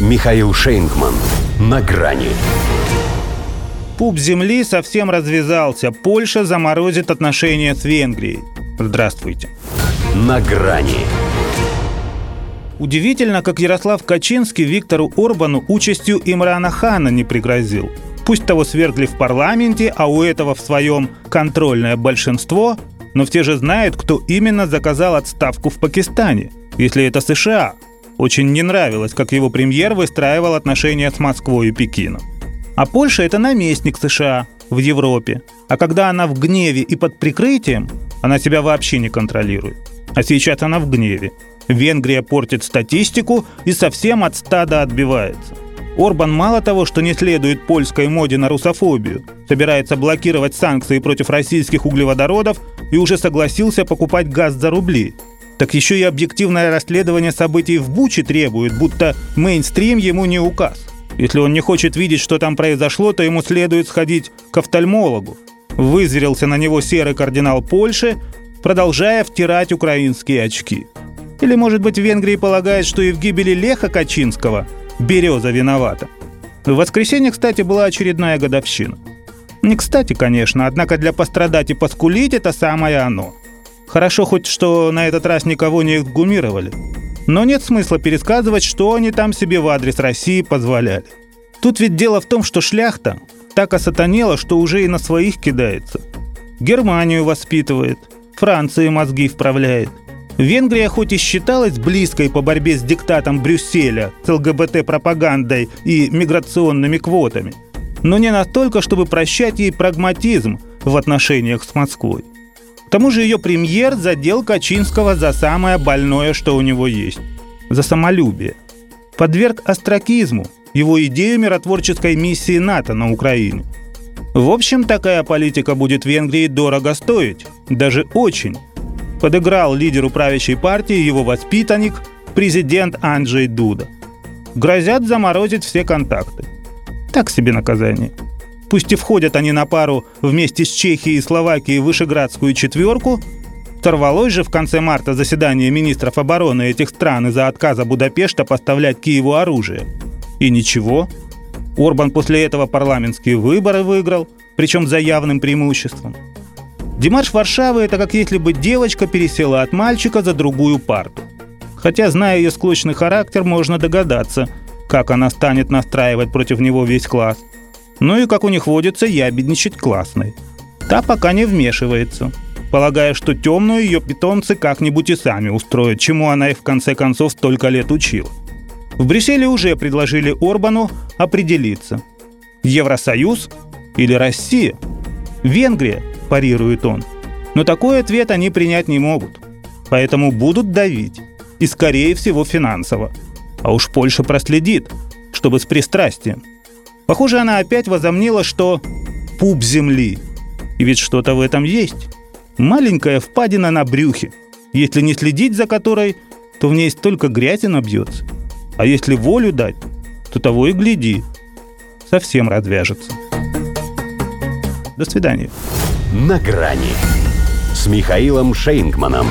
Михаил Шейнгман. На грани. Пуп земли совсем развязался. Польша заморозит отношения с Венгрией. Здравствуйте. На грани. Удивительно, как Ярослав Качинский Виктору Орбану участью Имрана Хана не пригрозил. Пусть того свергли в парламенте, а у этого в своем контрольное большинство, но все же знают, кто именно заказал отставку в Пакистане, если это США. Очень не нравилось, как его премьер выстраивал отношения с Москвой и Пекином. А Польша – это наместник США в Европе. А когда она в гневе и под прикрытием, она себя вообще не контролирует. А сейчас она в гневе. Венгрия портит статистику и совсем от стада отбивается. Орбан мало того, что не следует польской моде на русофобию, собирается блокировать санкции против российских углеводородов и уже согласился покупать газ за рубли. Так еще и объективное расследование событий в Буче требует, будто мейнстрим ему не указ. Если он не хочет видеть, что там произошло, то ему следует сходить к офтальмологу. Вызверился на него серый кардинал Польши, продолжая втирать украинские очки. Или, может быть, в Венгрии полагает, что и в гибели Леха Качинского Береза виновата. В воскресенье, кстати, была очередная годовщина. Не кстати, конечно, однако для пострадать и поскулить это самое оно. Хорошо хоть, что на этот раз никого не эксгумировали. Но нет смысла пересказывать, что они там себе в адрес России позволяли. Тут ведь дело в том, что шляхта так осатанела, что уже и на своих кидается. Германию воспитывает, Франции мозги вправляет. Венгрия хоть и считалась близкой по борьбе с диктатом Брюсселя, с ЛГБТ-пропагандой и миграционными квотами, но не настолько, чтобы прощать ей прагматизм в отношениях с Москвой. К тому же ее премьер задел Качинского за самое больное, что у него есть – за самолюбие. Подверг остракизму его идею миротворческой миссии НАТО на Украине. В общем, такая политика будет Венгрии дорого стоить, даже очень. Подыграл лидеру правящей партии его воспитанник, президент Анджей Дуда. Грозят заморозить все контакты. Так себе наказание – Пусть и входят они на пару вместе с Чехией и Словакией в Вышеградскую четверку, Сорвалось же в конце марта заседание министров обороны этих стран из-за отказа Будапешта поставлять Киеву оружие. И ничего. Орбан после этого парламентские выборы выиграл, причем за явным преимуществом. Димаш Варшавы – это как если бы девочка пересела от мальчика за другую парту. Хотя, зная ее склочный характер, можно догадаться, как она станет настраивать против него весь класс. Ну и, как у них водится, ябедничать классной. Та пока не вмешивается, полагая, что темную ее питомцы как-нибудь и сами устроят, чему она их в конце концов столько лет учила. В Брюсселе уже предложили Орбану определиться. Евросоюз или Россия? Венгрия, парирует он. Но такой ответ они принять не могут. Поэтому будут давить. И скорее всего финансово. А уж Польша проследит, чтобы с пристрастием. Похоже, она опять возомнила, что пуп земли. И ведь что-то в этом есть. Маленькая впадина на брюхе. Если не следить за которой, то в ней столько грязи набьется. А если волю дать, то того и гляди. Совсем развяжется. До свидания. На грани с Михаилом Шейнгманом.